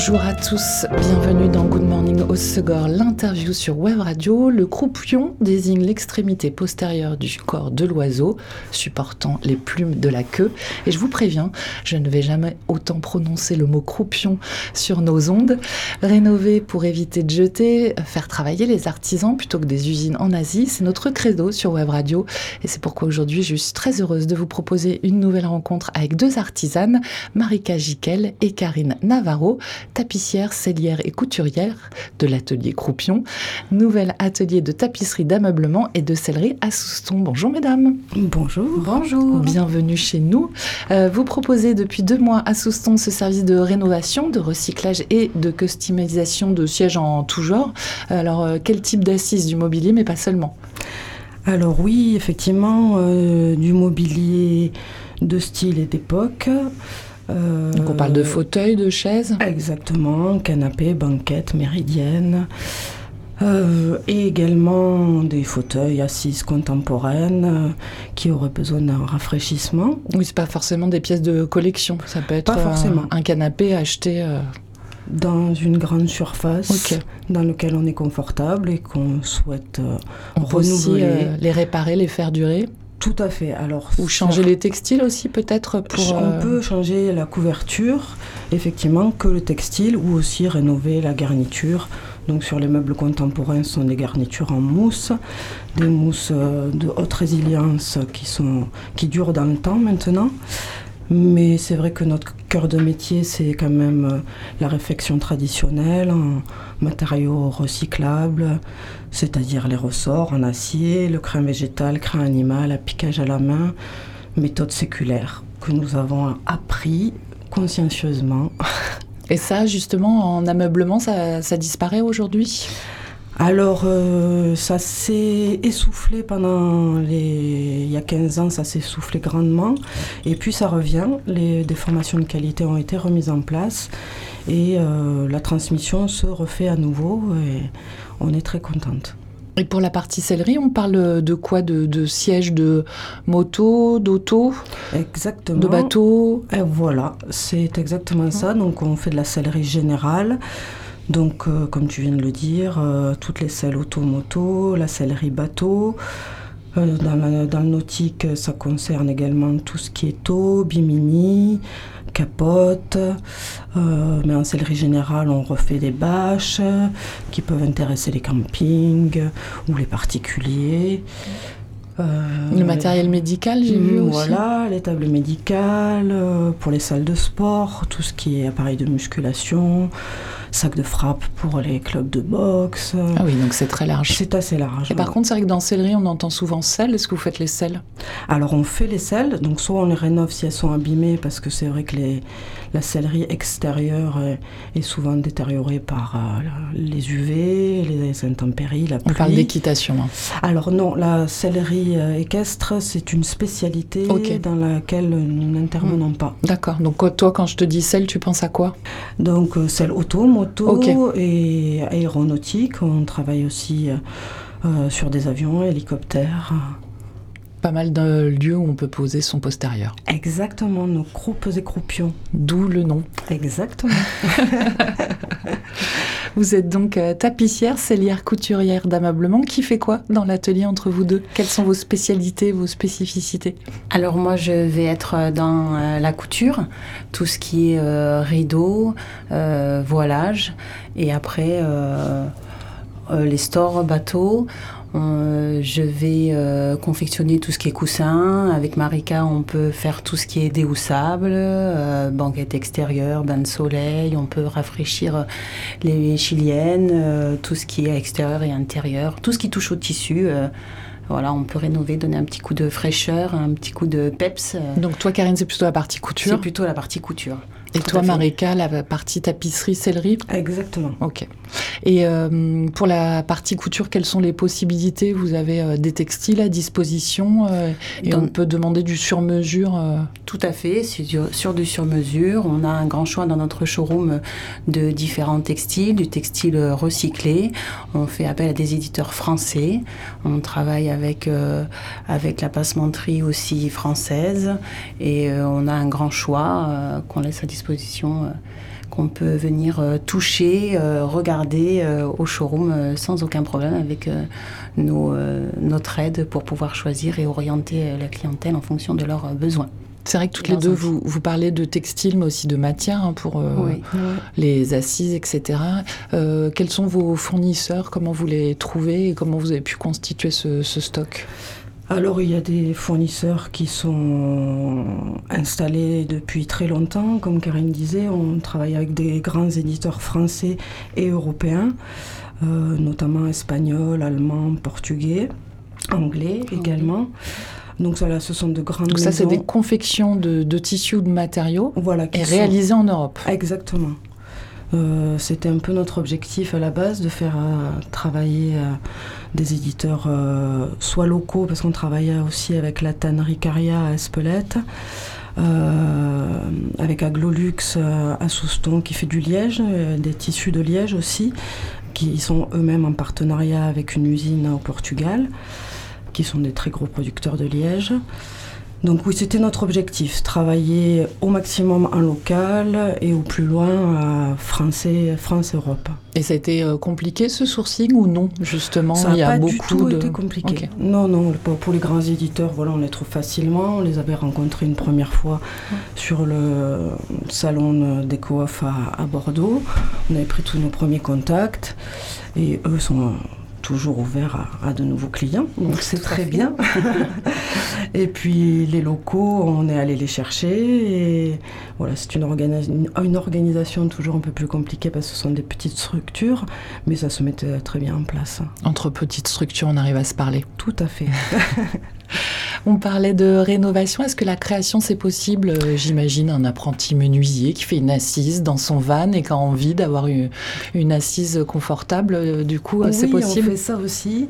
Bonjour à tous, bienvenue dans Good Morning au Segor, l'interview sur Web Radio. Le croupion désigne l'extrémité postérieure du corps de l'oiseau, supportant les plumes de la queue. Et je vous préviens, je ne vais jamais autant prononcer le mot croupion sur nos ondes. Rénover pour éviter de jeter, faire travailler les artisans plutôt que des usines en Asie, c'est notre credo sur Web Radio. Et c'est pourquoi aujourd'hui je suis très heureuse de vous proposer une nouvelle rencontre avec deux artisanes, Marika Jiquel et Karine Navarro tapissière, sellière et couturière de l'atelier Croupion. Nouvel atelier de tapisserie d'ameublement et de sellerie à Souston. Bonjour mesdames. Bonjour. Bonjour. Bienvenue chez nous. Euh, vous proposez depuis deux mois à Souston ce service de rénovation, de recyclage et de customisation de sièges en tout genre. Alors euh, quel type d'assises du mobilier, mais pas seulement? Alors oui, effectivement, euh, du mobilier de style et d'époque. Euh, Donc on parle de fauteuils, de chaises Exactement, canapé, banquette, méridienne. Euh, et également des fauteuils assises contemporaines euh, qui auraient besoin d'un rafraîchissement. Oui, c'est pas forcément des pièces de collection, ça peut être forcément. Un, canapé acheté dans une grande surface dans lequel on est confortable et qu'on souhaite on Peut aussi les réparer, les faire durer. Tout à fait. Alors, Ou changer les textiles aussi peut-être pour... On euh, peut changer la couverture, effectivement, que le textile, ou aussi rénover la garniture. Donc sur les meubles contemporains, ce sont des garnitures en mousse, des mousses euh, de haute résilience qui, sont, qui durent dans le temps maintenant. Mais c'est vrai que notre cœur de métier, c'est quand même euh, la réfection traditionnelle en matériaux recyclables, c'est-à-dire les ressorts en acier, le crin végétal, crin animal, appliquage à la main, méthode séculaire que nous avons appris consciencieusement. Et ça, justement, en ameublement, ça, ça disparaît aujourd'hui? Alors, euh, ça s'est essoufflé pendant les... Il y a 15 ans, ça s'est essoufflé grandement. Et puis, ça revient. Les, des formations de qualité ont été remises en place. Et euh, la transmission se refait à nouveau. Et on est très contente. Et pour la partie sellerie, on parle de quoi? De, de sièges de moto, d'auto? Exactement. De bateau Et Voilà, c'est exactement ça. Donc, on fait de la sellerie générale. Donc, euh, comme tu viens de le dire, euh, toutes les selles auto-moto, la sellerie bateau. Euh, dans, le nautique, ça concerne également tout ce qui est eau, bimini, capote. mais en sellerie générale, on refait des bâches qui peuvent intéresser les campings ou les particuliers. le matériel médical, j'ai vu aussi. Voilà, les tables médicales, pour les salles de sport, tout ce qui est appareil de musculation, sac de frappe pour les clubs de boxe. Ah oui, donc c'est très large. C'est assez large. Et par contre, c'est vrai que dans sellerie, on entend souvent selles. Est-ce que vous faites les selles Alors, on fait les selles. Donc, soit on les rénove si elles sont abîmées, parce que c'est vrai que les, la sellerie extérieure est, souvent détériorée par euh, les UV, les intempéries, la pluie. On parle d'équitation. Hein. Alors, non, la sellerie euh, équestre, c'est une spécialité dans laquelle nous n'intervenons pas. D'accord. Donc, toi, quand je te dis selle, tu penses à quoi? Donc, euh, selle auto, moto et aéronautique. On travaille aussi euh, sur des avions, hélicoptères. Pas mal de lieux où on peut poser son postérieur. Exactement, nos croupes et croupions. D'où le nom. Exactement. vous êtes donc euh, tapissière, cellière, couturière d'ameublement. Qui fait quoi dans l'atelier entre vous deux? Quelles sont vos spécialités, vos spécificités? Alors moi, je vais être euh, dans la couture, tout ce qui est rideau, voilage, et après les stores, bateaux. Euh, je vais euh, confectionner tout ce qui est coussin. Avec Marika, on peut faire tout ce qui est déhoussable, euh, banquette extérieure, bain de soleil. On peut rafraîchir les chiliennes, tout ce qui est extérieur et intérieur, tout ce qui touche au tissu. voilà, on peut rénover, donner un petit coup de fraîcheur, un petit coup de peps. Donc toi, Karine, c'est plutôt la partie couture C'est plutôt la partie couture. Et toi, Marika, la partie tapisserie, sellerie Exactement. Ok. Et euh, pour la partie couture, quelles sont les possibilités? Vous avez euh, des textiles à disposition euh, et on peut demander du sur-mesure Tout à fait, sur du sur-mesure. On a un grand choix dans notre showroom de différents textiles, du textile recyclé. On fait appel à des éditeurs français. On travaille avec, avec la passementerie aussi française. Et on a un grand choix qu'on laisse à disposition qu'on peut venir toucher, regarder au showroom sans aucun problème avec nos, notre aide pour pouvoir choisir et orienter la clientèle en fonction de leurs besoins. C'est vrai que toutes les deux, vous, vous parlez de textile, mais aussi de matière hein, pour euh, les assises, etc. Euh, quels sont vos fournisseurs? Comment vous les trouvez? Et comment vous avez pu constituer ce, stock? Alors il y a des fournisseurs qui sont installés depuis très longtemps. Comme Karine disait, on travaille avec des grands éditeurs français et européens, euh, notamment espagnols, allemands, portugais, anglais également. Donc ça, ce sont de grandes Donc ça, c'est des confections de, tissus ou de matériaux voilà, qui et réalisées en Europe. Exactement. Euh, c'était un peu notre objectif à la base de faire euh, travailler euh, des éditeurs soit locaux, parce qu'on travaillait aussi avec la tannerie Caria à Espelette, avec Aglolux à Souston qui fait du liège, des tissus de liège aussi, qui sont eux-mêmes en partenariat avec une usine au Portugal qui sont des très gros producteurs de liège. Donc oui, c'était notre objectif, travailler au maximum en local et au plus loin à français, France-Europe. Et ça a été euh, compliqué ce sourcing ou non justement Ça n'a pas beaucoup du tout été compliqué. Non, non, pour les grands éditeurs, voilà, on les trouve facilement. On les avait rencontrés une première fois sur le salon d'EcoOff à, à Bordeaux. On avait pris tous nos premiers contacts et eux sont toujours ouvert à, de nouveaux clients, donc c'est très bien. et puis les locaux, on est allé les chercher. Et voilà, c'est une, une, organisation toujours un peu plus compliquée parce que ce sont des petites structures, mais ça se mettait très bien en place. Entre petites structures, on arrive à se parler. Tout à fait. On parlait de rénovation. Est-ce que la création, c'est possible euh, J'imagine un apprenti menuisier qui fait une assise dans son van et qui a envie d'avoir une, assise confortable. Euh, du coup, euh, c'est possible On fait ça aussi.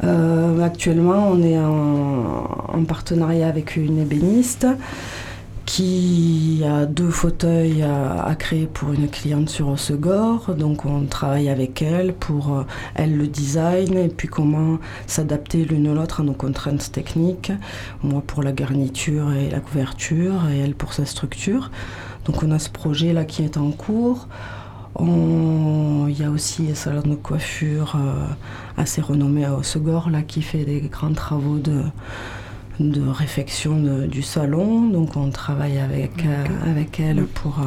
actuellement, on est en partenariat avec une ébéniste qui a deux fauteuils à, créer pour une cliente sur Osegor. Donc on travaille avec elle pour euh, elle le design et puis comment s'adapter l'une à l'autre à nos contraintes techniques. Moi pour la garniture et la couverture et elle pour sa structure. Donc on a ce projet là qui est en cours. Il y a aussi un salon de coiffure euh, assez renommé à Osegor là qui fait des grands travaux de de réfection du salon. Donc on travaille avec, euh, avec elle pour euh,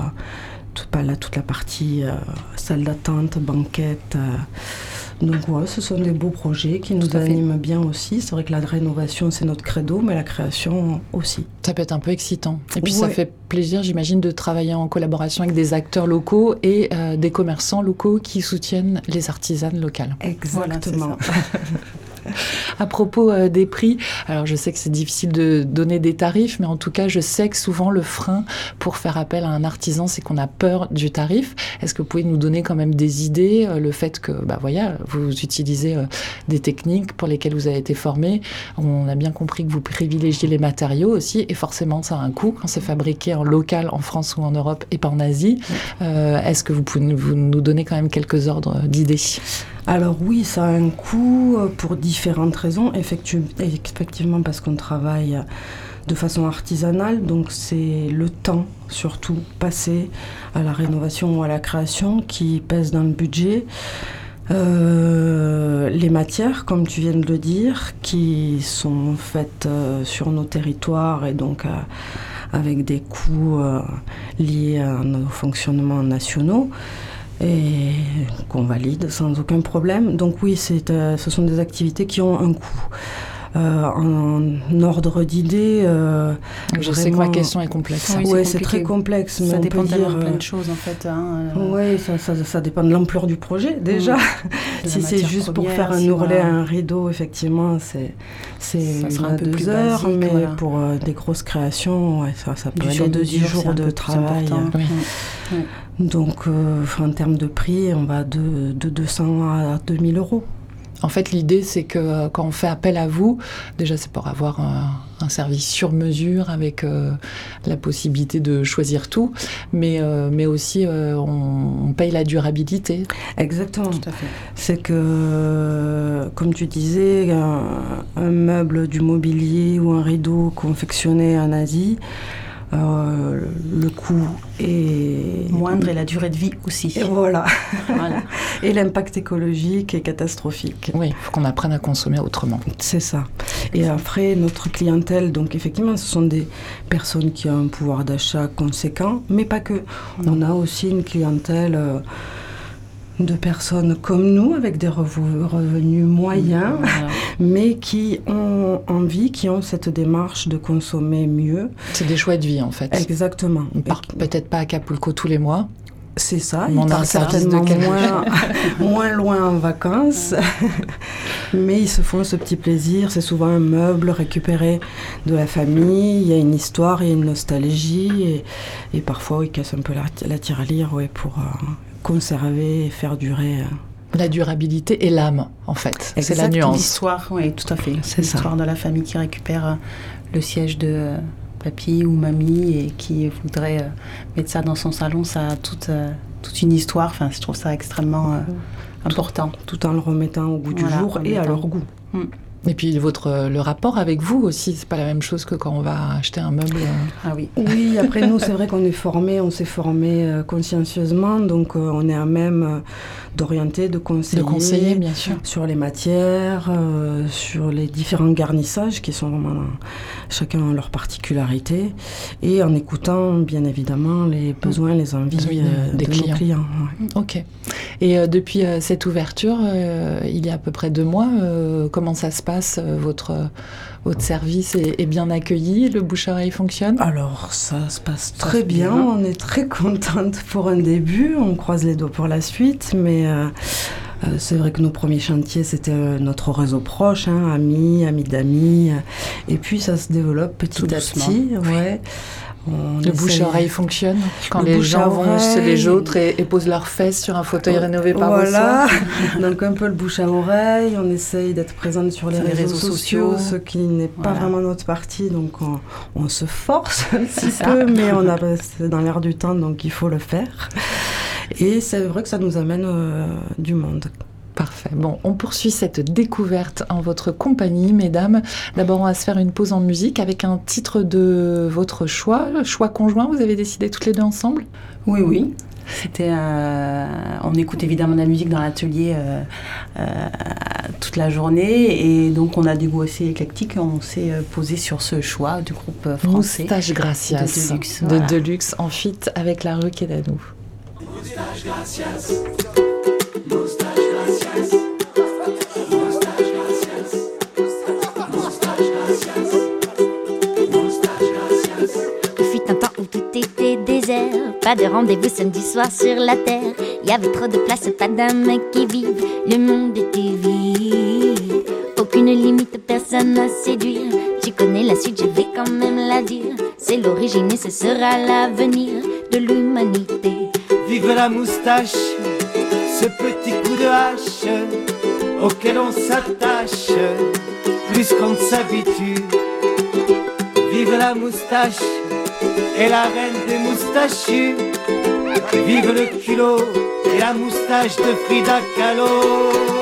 toute, la, toute la partie euh, salle d'attente, banquette. donc ouais, ce sont des beaux projets qui nous animent bien aussi. C'est vrai que la rénovation c'est notre credo, mais la création aussi. Ça peut être un peu excitant. Et puis ça fait plaisir, j'imagine, de travailler en collaboration avec des acteurs locaux et des commerçants locaux qui soutiennent les artisanes locales. Exactement. à propos euh, des prix, alors je sais que c'est difficile de donner des tarifs, mais en tout cas, je sais que souvent le frein pour faire appel à un artisan, c'est qu'on a peur du tarif. Est-ce que vous pouvez nous donner quand même des idées euh, Le fait que, bah voilà, vous utilisez euh, des techniques pour lesquelles vous avez été formé? On a bien compris que vous privilégiez les matériaux aussi, et forcément, ça a un coût quand c'est fabriqué en local, en France ou en Europe, et pas en Asie. Est-ce que vous pouvez nous donner quand même quelques ordres d'idées? Alors oui, ça a un coût euh, pour différentes raisons. Effectivement parce qu'on travaille de façon artisanale, donc c'est le temps surtout passé à la rénovation ou à la création qui pèse dans le budget. Euh, les matières, comme tu viens de le dire, qui sont faites euh, sur nos territoires et donc avec des coûts liés à nos fonctionnements nationaux et qu'on valide sans aucun problème. Donc oui, euh, ce sont des activités qui ont un coût. Euh, en, ordre d'idée. Euh, je sais que ma question est complexe. Oui, c'est très complexe. ça dépend de plein de choses en fait. Hein, oui, ça, dépend de l'ampleur du projet déjà. si c'est juste pour faire un ourlet, un rideau, effectivement, c'est c'est un peu deux plus heures, mais pour des grosses créations, ça, ça peut aller de 10 jours, de travail. Donc, euh, en termes de prix, on va de, de 200 à 2000 euros. En fait, l'idée, c'est que euh, quand on fait appel à vous, déjà, c'est pour avoir un, un service sur mesure avec euh, la possibilité de choisir tout, mais, euh, mais aussi euh, on, on paye la durabilité. Exactement. Tout à fait. C'est que, comme tu disais, un, un meuble du mobilier ou un rideau confectionné en Asie, euh, le coût est Moindre et la durée de vie aussi. Et voilà. Voilà. Et l'impact écologique est catastrophique. Oui, il faut qu'on apprenne à consommer autrement. C'est ça. Et après, notre clientèle, donc effectivement, ce sont des personnes qui ont un pouvoir d'achat conséquent, mais pas que. On a aussi une clientèle euh, de personnes comme nous, avec des revenus moyens, Voilà. mais qui ont envie, qui ont cette démarche de consommer mieux. C'est des choix de vie en fait. Exactement. On part peut-être pas à Acapulco tous les mois. C'est ça, ils partent de certainement moins, moins loin en vacances, mais ils se font ce petit plaisir. C'est souvent un meuble récupéré de la famille, il y a une histoire, il y a une nostalgie, et, et parfois ils cassent un peu la, la tirelire ouais, pour euh, conserver et faire durer. euh. La durabilité et l'âme en fait. C'est la nuance. L'histoire, oui, tout à fait. C'est ça. L'histoire de la famille qui récupère euh, le siège de euh, papy ou mamie et qui voudrait mettre ça dans son salon, ça a toute, toute une histoire. Enfin, je trouve ça extrêmement important. tout en le remettant au goût Voilà, du jour et à leur goût. Et puis votre le rapport avec vous aussi, c'est pas la même chose que quand on va acheter un meuble. euh, Ah oui. Oui, après nous, c'est vrai qu'on est formé, on s'est formé euh, consciencieusement, donc euh, on est à même euh, d'orienter, de conseiller. de conseiller, bien sûr. sur les matières, euh, sur les différents garnissages qui sont vraiment chacun leur particularité et en écoutant bien évidemment les besoins, les envies Oui, euh, des de clients. nos clients. ouais. Ok. Et euh, depuis euh, cette ouverture, euh, il y a à peu près deux mois, euh, comment ça se passe? Euh, votre, votre service est, est bien accueilli Le bouche-oreille fonctionne? Alors ça se passe très bien, bien. on est très contente pour un début, on croise les doigts pour la suite, mais euh, euh, c'est vrai que nos premiers chantiers c'était notre réseau proche, hein, amis, amis d'amis, et puis ça se développe petit Tout à doucement. petit. Ouais. On Le essaye- bouche-oreille fonctionne quand Le les bouche à gens vont chez les oreille. autres et, et posent leurs fesses sur un fauteuil rénové par Voilà, donc un peu le bouche à oreille, on essaye d'être présente sur les, Sur réseaux, réseaux sociaux, sociaux. ce qui n'est pas vraiment notre partie, donc on, on se force un petit ça. peu, mais on a dans l'air du temps, donc il faut le faire. Et c'est vrai que ça nous amène euh, du monde. Parfait. Bon, on poursuit cette découverte en votre compagnie, mesdames. D'abord, on va se faire une pause en musique avec un titre de votre choix, le choix conjoint. Vous avez décidé toutes les deux ensemble? Oui, oui. C'était, euh, on écoute évidemment de la musique dans l'atelier euh, euh, toute la journée et donc on a des goûts assez éclectiques et on s'est posé sur ce choix du groupe français. Moustache Gracias De Deluxe, de. Deluxe en fit avec la rue Quédanou. Il pas de rendez-vous samedi soir sur la terre. Y avait trop de place, pas d'âme qui vivent. Le monde était vide, aucune limite, personne à séduire. Tu connais la suite, je vais quand même la dire. C'est l'origine et ce sera l'avenir de l'humanité. Vive la moustache, ce petit coup de hache auquel on s'attache plus qu'on ne s'habitue. Vive la moustache et la reine des moustachus. Vive le culot et la moustache de Frida Kahlo.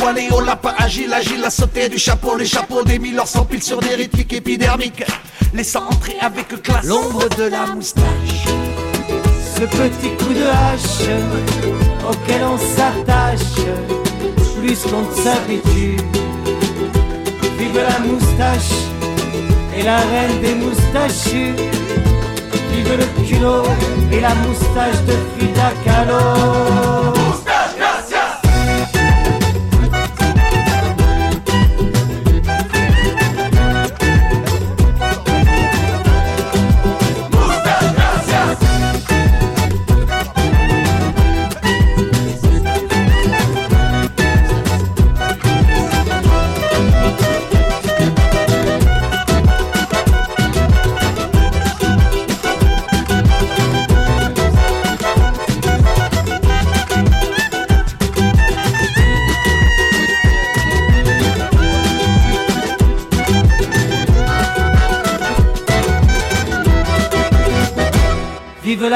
Poiler, au lapin agile, agile, a sauté du chapeau, les chapeaux des mille s'empilent sur des rythmiques épidermiques, laissant entrer avec classe l'ombre de la moustache. Ce petit coup de hache auquel on s'attache plus qu'on ne s'habitue. Vive la moustache et la reine des moustachus. Vive le culot et la moustache de Frida Kahlo.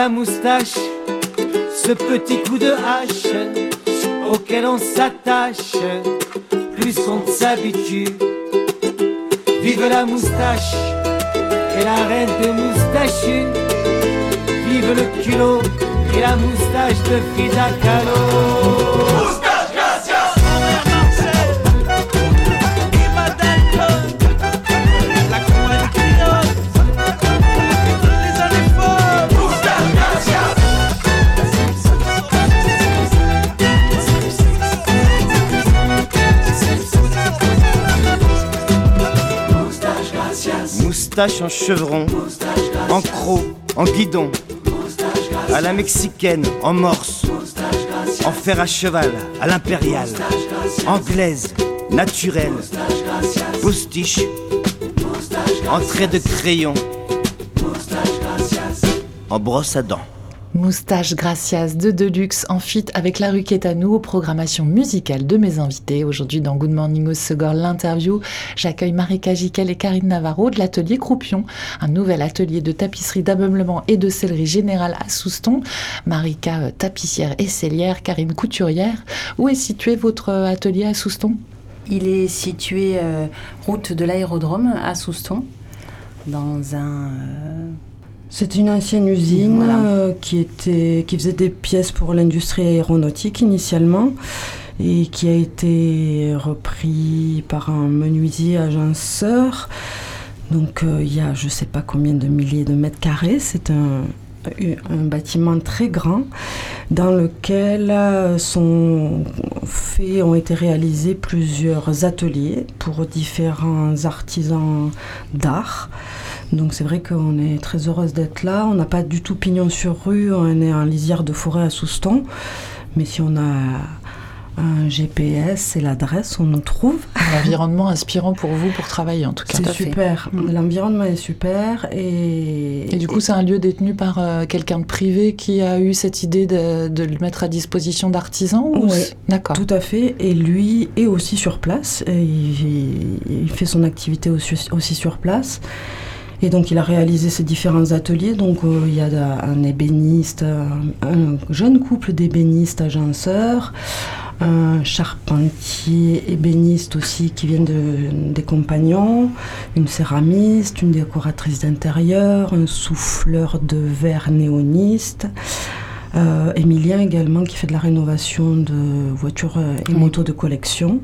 Moustache, ce petit coup de hache auquel on s'attache, plus on s'habitue. Vive la moustache et la reine de moustachus. Vive le culot et la moustache de Frida Kahlo. En chevron, en croc, en guidon, à la mexicaine, en morse, en fer à cheval, à l'impériale, anglaise, naturelle, postiche, en trait de crayon, en brosse à dents. Moustache Gracias de Deluxe en fit avec la rue Quétanou aux programmations musicales de mes invités. Aujourd'hui dans Good Morning au Segor, l'interview, j'accueille Marika Jiquel et Karine Navarro de l'atelier Croupion, un nouvel atelier de tapisserie d'ameublement et de sellerie générale à Souston. Marika, euh, tapissière et cellière, Karine couturière. Où est situé votre euh, atelier à Souston? Il est situé euh, route de l'aérodrome à Souston, dans un... C'est une ancienne usine Voilà. euh, qui, était, qui faisait des pièces pour l'industrie aéronautique initialement et qui a été repris par un menuisier agenceur. Donc euh, il y a je ne sais pas combien de milliers de mètres carrés. C'est un, un bâtiment très grand dans lequel euh, sont faits, ont été réalisés plusieurs ateliers pour différents artisans d'art. Donc c'est vrai qu'on est très heureuse d'être là. On n'a pas du tout pignon sur rue, on est en lisière de forêt à Souston. Mais si on a un GPS et l'adresse, on nous trouve. Un environnement inspirant pour vous pour travailler en tout cas. C'est super. Mm. L'environnement est super. Et, Et du coup, c'est un lieu détenu par euh, quelqu'un de privé qui a eu cette idée de, de le mettre à disposition d'artisans ou Ouais. c'est- D'accord. Tout à fait. Et lui est aussi sur place. Et il, il fait son activité aussi, aussi sur place. Et donc il a réalisé ses différents ateliers. Donc euh, il y a un ébéniste, un, un jeune couple d'ébénistes agenceurs, un charpentier ébéniste aussi qui vient de, des compagnons, une céramiste, une décoratrice d'intérieur, un souffleur de verre néoniste. Euh, Emilien également qui fait de la rénovation de voitures euh, et Oui. motos de collection.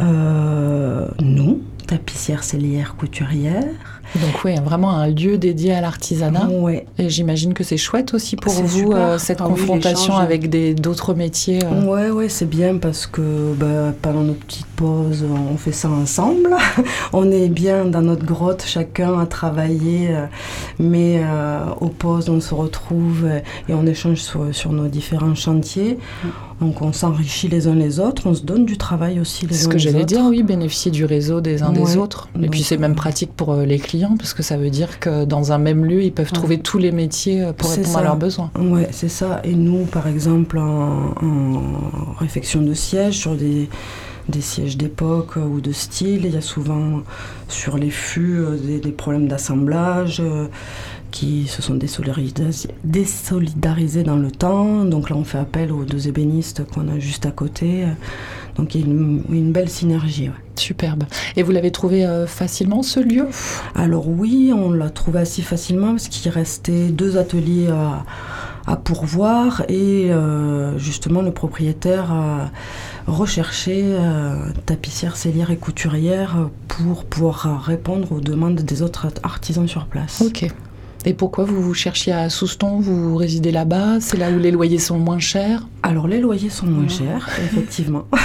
Euh, nous, tapissière, cellière, couturière. Donc oui, vraiment un lieu dédié à l'artisanat. Ouais. Et j'imagine que c'est chouette aussi pour vous euh, cette Ah confrontation avec des d'autres métiers. euh. Ouais, ouais, c'est bien parce que bah, pendant nos petites pauses, on fait ça ensemble. on est bien dans notre grotte, chacun a travaillé, euh, mais euh, aux pauses, on se retrouve euh, et on échange sur, sur nos différents chantiers. Donc on s'enrichit les uns les autres, on se donne du travail aussi les C'est ce uns que les j'allais autres. dire, oui, bénéficier du réseau des uns des autres. Et Donc, puis c'est même pratique pour euh, les clients parce que ça veut dire que dans un même lieu, ils peuvent Ouais. trouver tous les métiers euh, pour répondre à leurs besoins. Ouais, c'est ça. Et nous, par exemple, en, en réfection de sièges, sur des, des sièges d'époque euh, ou de style, il y a souvent sur les fûts euh, des, des problèmes d'assemblage euh, qui se sont désolidarisés, désolidarisés dans le temps. Donc là, on fait appel aux deux ébénistes qu'on a juste à côté. Donc il y a une, une belle synergie. ouais. Superbe. Et vous l'avez trouvé euh, facilement ce lieu? Alors oui, on l'a trouvé assez facilement parce qu'il restait deux ateliers à, à pourvoir et euh, justement le propriétaire a recherché euh, tapissière, cellière et couturière pour pouvoir répondre aux demandes des autres artisans sur place. Ok. Et pourquoi vous vous cherchiez à Souston? Vous résidez là-bas? C'est là où les loyers sont moins chers? Alors les loyers sont moins chers, effectivement.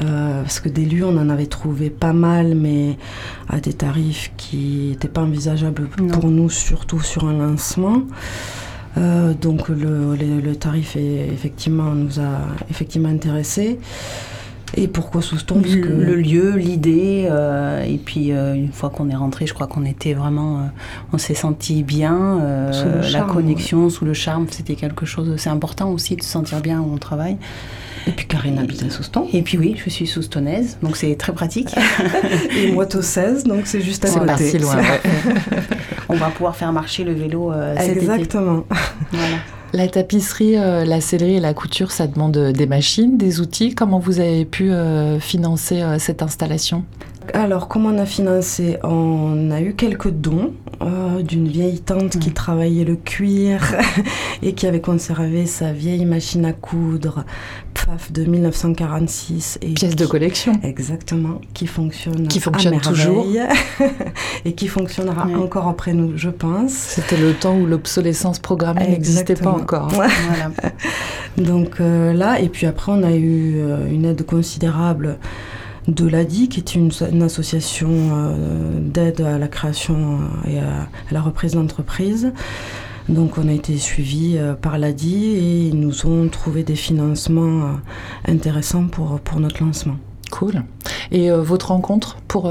Euh, parce que des lieux, on en avait trouvé pas mal, mais à des tarifs qui n'étaient pas envisageables Non. pour nous, surtout sur un lancement. Euh, donc le, le- le tarif est, effectivement nous a effectivement intéressés. Et pourquoi Souston Parce que- le lieu, l'idée, euh, et puis euh, une fois qu'on est rentré, je crois qu'on était vraiment, euh, on s'est senti bien, Sous la charme, connexion, sous le charme, c'était quelque chose. C'est important aussi de se sentir bien où on travaille. Et puis Karine habite à Souston. Et puis oui, je suis soustonnaise, donc c'est très pratique. Et moi, au 16, donc c'est juste à C'est côté. pas si loin. ouais. on va pouvoir faire marcher le vélo cet été. Exactement. Voilà. La tapisserie, euh, la sellerie et la couture, ça demande des machines, des outils. Comment vous avez pu euh, financer euh, cette installation? Alors, comment on a financé On a eu quelques dons d'une vieille tante qui travaillait le cuir et qui avait conservé sa vieille machine à coudre PFAF de 1946. Et Pièce de collection. Exactement, qui fonctionne, qui fonctionne toujours et qui fonctionnera encore après nous, je pense. C'était le temps où l'obsolescence programmée n'existait pas encore. voilà. Donc euh, là, et puis après, on a eu euh, une aide considérable de l'ADI, qui est une, association euh, d'aide à la création et à, la reprise d'entreprise. Donc on a été suivi par l'ADI et ils nous ont trouvé des financements intéressants pour, pour notre lancement. Cool. Et votre rencontre pour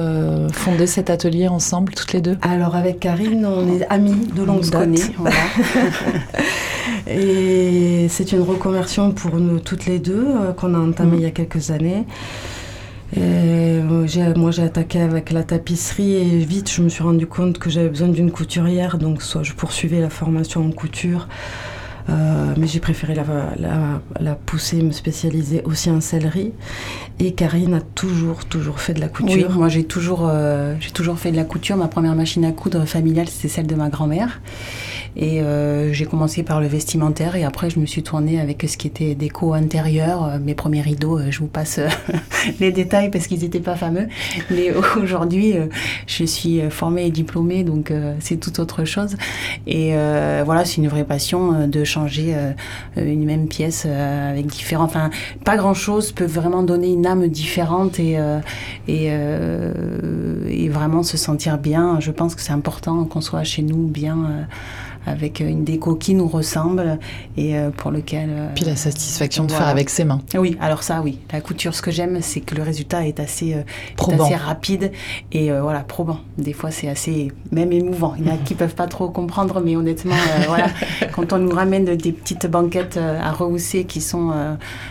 fonder cet atelier ensemble, toutes les deux? Alors avec Karine, on est amis de longue date. Voilà. Et c'est une reconversion pour nous toutes les deux euh, qu'on a entamée mm. il y a quelques années. Et moi, j'ai attaqué avec la tapisserie et vite, je me suis rendu compte que j'avais besoin d'une couturière. Donc, soit je poursuivais la formation en couture, euh, mais j'ai préféré la, la, la, pousser, me spécialiser aussi en sellerie. Et Karine a toujours, toujours fait de la couture. Oui, moi j'ai toujours, euh, j'ai toujours fait de la couture. Ma première machine à coudre familiale, c'était celle de ma grand-mère. Et euh, j'ai commencé par le vestimentaire et après je me suis tournée avec ce qui était déco intérieur, euh, mes premiers rideaux. Euh, je vous passe les détails parce qu'ils n'étaient pas fameux. Mais aujourd'hui, je suis formée et diplômée, donc c'est tout autre chose. Et voilà, c'est une vraie passion de changer une même pièce avec différents. Enfin, pas grand chose peut vraiment donner une âme différente et, et, et vraiment se sentir bien. Je pense que c'est important qu'on soit chez nous bien avec une déco qui nous ressemble et euh, pour lequel. Euh, Puis la satisfaction de faire avec ses mains. Oui, alors ça, oui. La couture, ce que j'aime, c'est que le résultat est assez, euh, assez rapide et voilà, probant. Des fois, c'est assez même émouvant. Il y en a qui peuvent pas trop comprendre, mais honnêtement, voilà, quand on nous ramène des petites banquettes à rehausser qui sont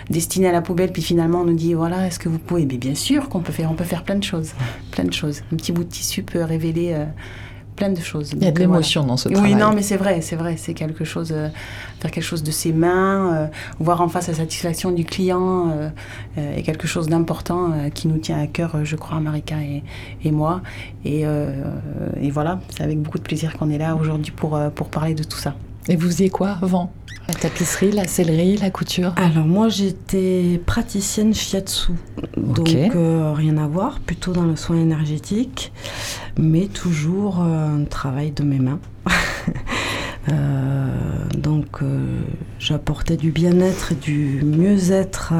destinées à la poubelle, puis finalement on nous dit voilà, est-ce que vous pouvez? Mais bien sûr qu'on peut faire, on peut faire plein de choses, plein de choses. Un petit bout de tissu peut révéler plein de choses. Il y a de l'émotion dans ce travail. Oui, non, mais c'est vrai, c'est vrai, c'est quelque chose, euh, faire quelque chose de ses mains, euh, voir en face la satisfaction du client euh, est quelque chose d'important qui nous tient à cœur, je crois, Marika et, et moi. Et, et voilà, c'est avec beaucoup de plaisir qu'on est là aujourd'hui pour, pour parler de tout ça. Et vous faisiez quoi avant? La tapisserie, la sellerie, la couture? Alors moi j'étais praticienne shiatsu, donc rien à voir, plutôt dans le soin énergétique mais toujours un travail de mes mains. Euh, donc euh, j'apportais du bien-être et du mieux-être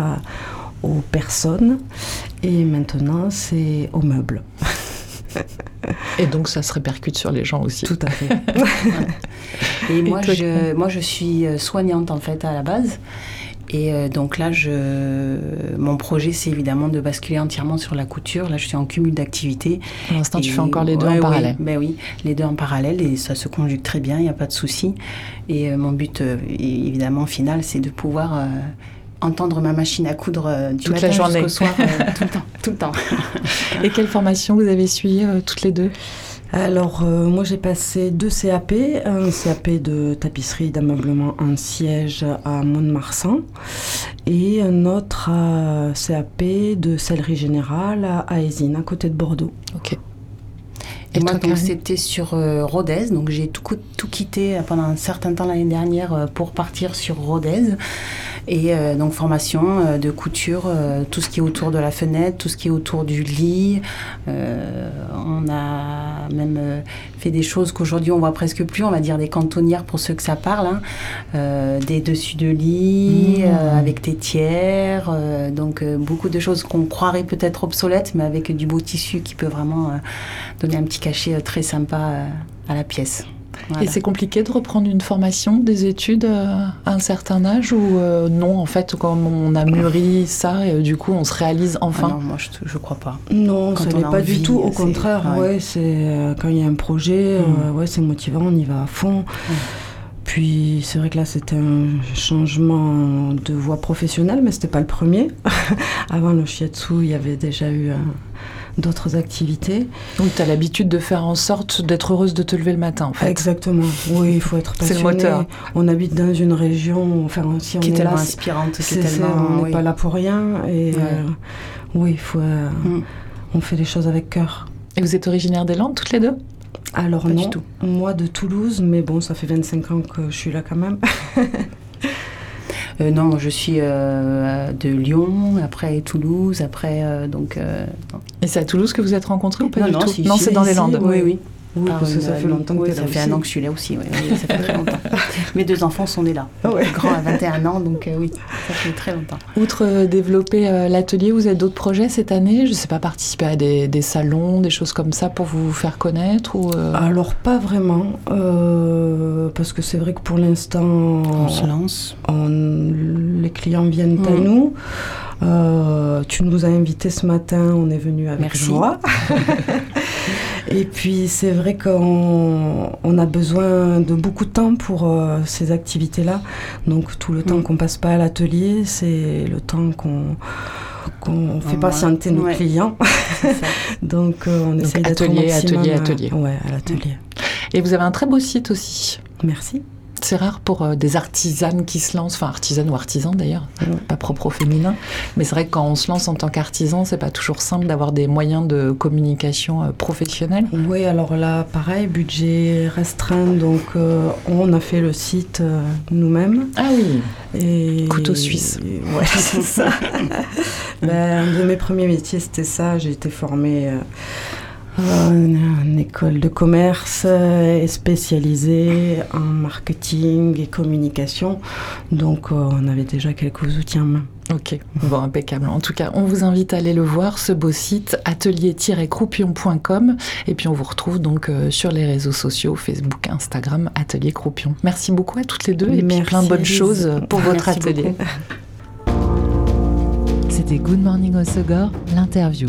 aux personnes et maintenant c'est aux meubles. Et donc ça se répercute sur les gens aussi. Tout à fait. et moi, je, moi, je suis soignante en fait à la base. Et euh, donc là, je, mon projet, c'est évidemment de basculer entièrement sur la couture. Là, je suis en cumul d'activités. Pour l'instant, tu fais encore les deux en parallèle. Oui, ben oui, les deux en parallèle et ça se conjugue très bien, il n'y a pas de souci. Et euh, mon but, euh, évidemment, final, c'est de pouvoir entendre ma machine à coudre du Toute matin jusqu'au soir, tout le temps, tout le temps. et quelle formation vous avez suivi toutes les deux? Alors, euh, moi j'ai passé deux CAP, un CAP de tapisserie d'ameublement en siège à Mont-de-Marsan et un autre CAP de sellerie générale à Aésine, à côté de Bordeaux. Ok. Et, moi, donc, c'était sur euh, Rodez. Donc, j'ai tout, tout, quitté pendant un certain temps l'année dernière euh, pour partir sur Rodez. Et euh, donc formation euh, de couture, euh, tout ce qui est autour de la fenêtre, tout ce qui est autour du lit. on a même fait des choses qu'aujourd'hui on voit presque plus, on va dire des cantonnières pour ceux que ça parle, hein. des dessus de lit mmh. avec des tiers, donc beaucoup de choses qu'on croirait peut-être obsolètes, mais avec du beau tissu qui peut vraiment donner un petit cachet très sympa à la pièce. Et c'est compliqué de reprendre une formation, des études euh, à un certain âge ou euh, non, en fait, comme on a mûri ça, et euh, du coup on se réalise enfin? ah Non, moi je, ne crois pas. Non, ce n'est pas du tout, au contraire, ouais. c'est quand il y a un projet, mm. ouais, c'est motivant, on y va à fond. Puis c'est vrai que là c'était un changement de voie professionnelle, mais c'était pas le premier. Avant le shiatsu, il y avait déjà eu un d'autres activités. Donc tu as l'habitude de faire en sorte d'être heureuse de te lever le matin en fait. Exactement, oui, il faut être C'est passionné. le moteur. On habite dans une région, enfin si on Qui est est tellement là, inspirante, qui est c'est- c'est- tellement. on n'est oui. pas là pour rien. Et Ouais. euh, oui, il faut, euh, Mm. on fait les choses avec cœur. Et vous êtes originaire des Landes toutes les deux? Alors Pas non, du tout. moi de Toulouse, mais bon, ça fait 25 ans que je suis là quand même. Euh, non, je suis euh, de Lyon, après Toulouse, après euh, donc. Et c'est à Toulouse que vous êtes rencontrés ou pas non, du non, tout si, Non, si, c'est dans les Landes. Oui, oui. Oui, Par parce que une- ça fait longtemps que oui, t'es ça là fait aussi. un an que je suis là aussi, oui, oui, ça fait très longtemps. Mes deux enfants sont nés là. Ah ouais. Le grand a 21 ans, donc euh, oui, ça fait très longtemps. Outre euh, développer euh, l'atelier, vous avez d'autres projets cette année? Je ne sais pas, participer à des, des salons, des choses comme ça pour vous faire connaître ou euh, Alors pas vraiment, euh, parce que c'est vrai que pour l'instant, On se lance. on- les clients viennent à Mm. nous. Euh, tu nous as invités ce matin, on est venu avec Merci. joie. Et puis c'est vrai qu'on on a besoin de beaucoup de temps pour euh, ces activités-là. Donc tout le temps Mm. qu'on passe pas à l'atelier, c'est le temps qu'on qu'on fait patienter nos Ouais. clients. Donc euh, on Donc, essaye d'être atelier, atelier, euh, atelier. Ouais, à l'atelier. Et vous avez un très beau site aussi. Merci. C'est rare pour euh, des artisanes qui se lancent, enfin artisanes ou artisans d'ailleurs, pas propre au féminin. Mais c'est vrai que quand on se lance en tant qu'artisan, c'est pas toujours simple d'avoir des moyens de communication euh, professionnels. Oui, alors là, pareil, budget restreint, donc euh, on a fait le site euh, nous-mêmes. Ah oui. Et... Couteau suisse. Ouais, c'est ça. ben, un de mes premiers métiers, c'était ça. J'ai été formée en école de commerce euh, spécialisée en marketing et communication. Donc, euh, on avait déjà quelques outils en main. Ok, bon, impeccable. En tout cas, on vous invite à aller le voir, ce beau site, atelier-croupion.com. Et puis, on vous retrouve donc euh, sur les réseaux sociaux, Facebook, Instagram, Atelier Croupion. Merci beaucoup à toutes les deux et puis plein de bonnes choses pour votre Merci atelier. beaucoup. C'était Good Morning Osegor, l'interview.